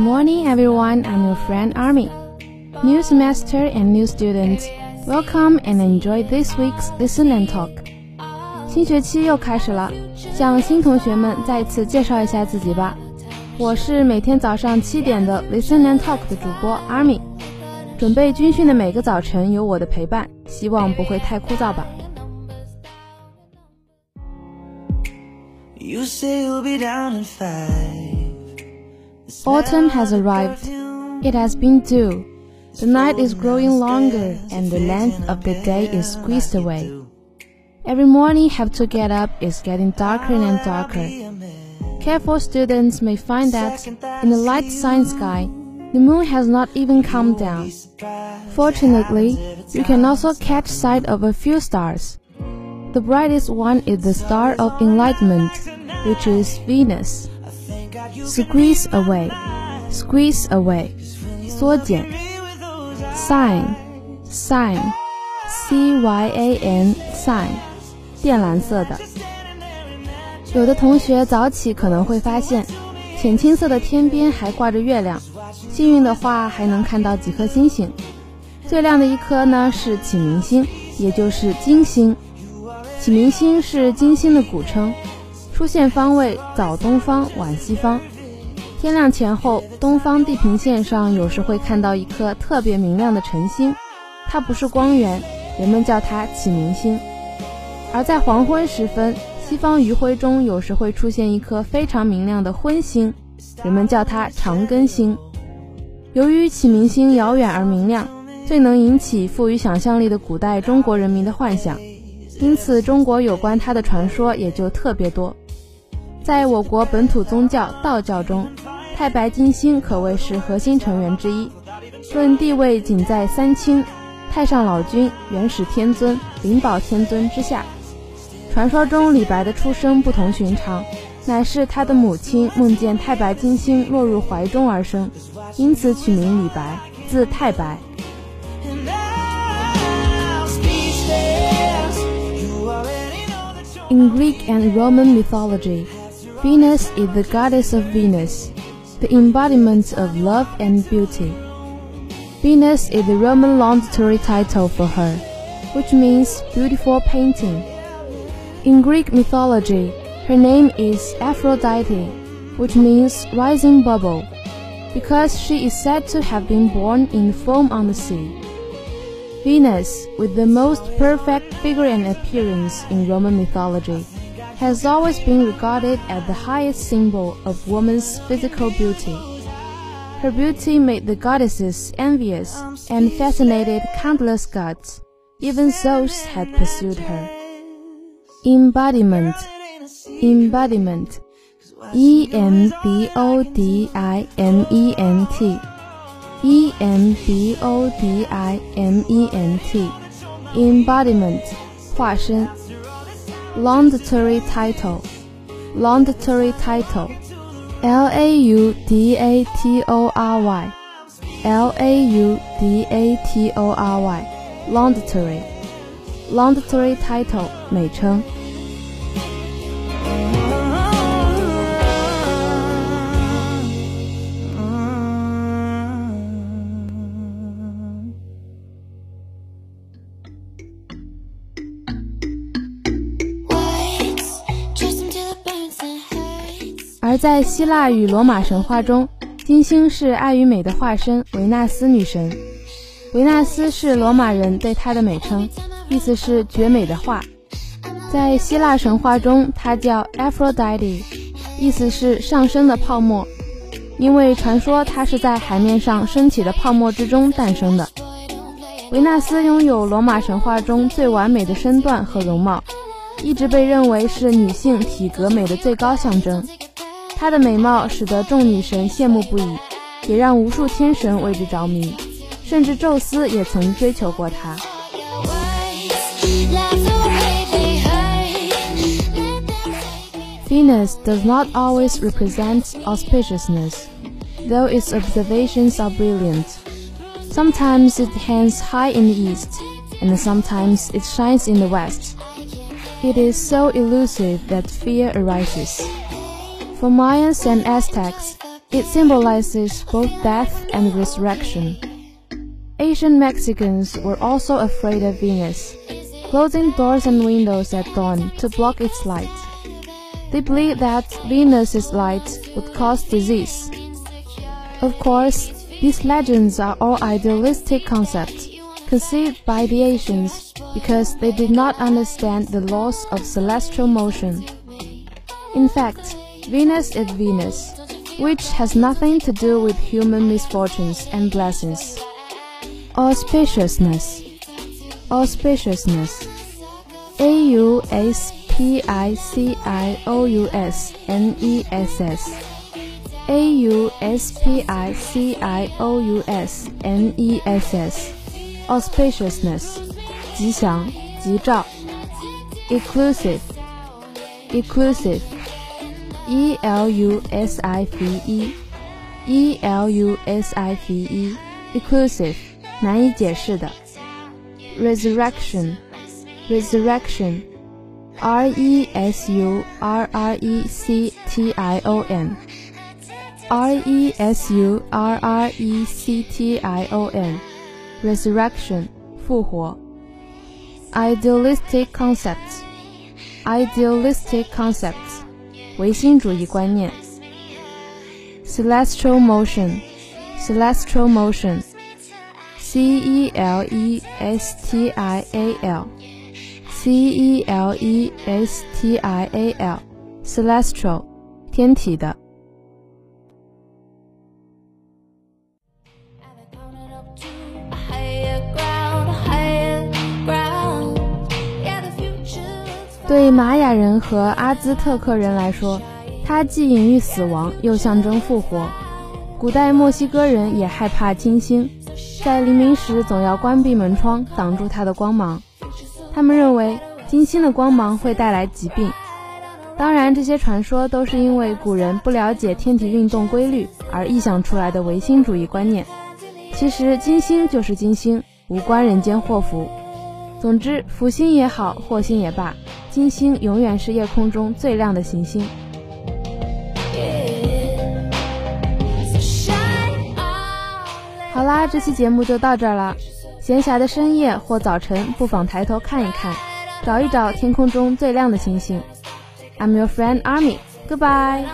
morning, everyone. I'm your friend Army. New semester and new students, welcome and enjoy this week's Listen and Talk. 新学期又开始了，向新同学们再次介绍一下自己吧。我是每天早上七点的 Listen and Talk 的主播 Army。准备军训的每个早晨有我的陪伴，希望不会太枯燥吧。Autumn has arrived. It has been due. The night is growing longer and the length of the day is squeezed away. Every morning have to get up is getting darker and darker. Careful students may find that in the light sunny sky, the moon has not even come down. Fortunately, you can also catch sight of a few stars. The brightest one is the star of enlightenment, which is Venus. Squeeze away, squeeze away, 缩减。Sign, sign, c y a n, sign，靛蓝色的。有的同学早起可能会发现，浅青色的天边还挂着月亮，幸运的话还能看到几颗星星。最亮的一颗呢是启明星，也就是金星。启明星是金星的古称。出现方位早东方晚西方，天亮前后，东方地平线上有时会看到一颗特别明亮的晨星，它不是光源，人们叫它启明星。而在黄昏时分，西方余晖中有时会出现一颗非常明亮的昏星，人们叫它长庚星。由于启明星遥远而明亮，最能引起富于想象力的古代中国人民的幻想，因此中国有关它的传说也就特别多。在我国本土宗教道教中，太白金星可谓是核心成员之一，论地位仅在三清、太上老君、元始天尊、灵宝天尊之下。传说中李白的出生不同寻常，乃是他的母亲梦见太白金星落入怀中而生，因此取名李白，字太白。In Greek and Roman mythology. Venus is the goddess of Venus, the embodiment of love and beauty. Venus is the Roman laudatory title for her, which means beautiful painting. In Greek mythology, her name is Aphrodite, which means rising bubble, because she is said to have been born in foam on the sea. Venus, with the most perfect figure and appearance in Roman mythology, has always been regarded as the highest symbol of woman's physical beauty. Her beauty made the goddesses envious and fascinated countless gods. Even Zeus had pursued her. Embodiment Embodiment E M B O D I M E N T E M B O D I M E N T Embodiment 化身 laudatory title, laudatory title, L A U D A T O R Y, L A U D A T O R Y, laudatory, laudatory title. 美称。而在希腊与罗马神话中，金星是爱与美的化身，维纳斯女神。维纳斯是罗马人对她的美称，意思是绝美的画。在希腊神话中，她叫 Aphrodite，意思是上升的泡沫，因为传说她是在海面上升起的泡沫之中诞生的。维纳斯拥有罗马神话中最完美的身段和容貌，一直被认为是女性体格美的最高象征。她的美貌使得众女神羡慕不已，也让无数天神为之着迷，甚至宙斯也曾追求过她。Venus does not always represent auspiciousness, though its observations are brilliant. Sometimes it hangs high in the east, and sometimes it shines in the west. It is so elusive that fear arises. For Mayans and Aztecs, It symbolizes both death and resurrection. Asian Mexicans were also afraid of Venus, closing doors and windows at dawn to block its light. They believed that Venus's light would cause disease. Of course, these legends are all idealistic concepts conceived by the Asians because they did not understand the laws of celestial motion. In fact, Venus is Venus, which has nothing to do with human misfortunes and blessings. Auspiciousness. Auspiciousness. A U S P I C I O U S N E S S. A U S P I C I O U S N E S S. Auspiciousness. 吉祥、吉兆。Exclusive. Exclusive. E L U S I V E. E L U S I V E. Exclusive. 难以解释的。Resurrection. Resurrection. R E S U R R E C T I O N R E S U R R E C T I O N Resurrection 复活 Idealistic concepts Idealistic concepts 唯心主义观念 Celestial motion Celestial motion C E L E S T I A L C E L E S T I A L，celestial，天体的。 对玛雅人和阿兹特克人来说，它既隐喻死亡，又象征复活。古代墨西哥人也害怕金星，在黎明时总要关闭门窗，挡住它的光芒。他们认为金星的光芒会带来疾病。当然，这些传说都是因为古人不了解天体运动规律而臆想出来的唯心主义观念。其实，金星就是金星，无关人间祸福。总之，福星也好，祸星也罢，金星永远是夜空中最亮的行星。好啦，这期节目就到这儿了。闲暇的深夜或早晨，不妨抬头看一看，找一找天空中最亮的星星。I'm your friend Army. Goodbye.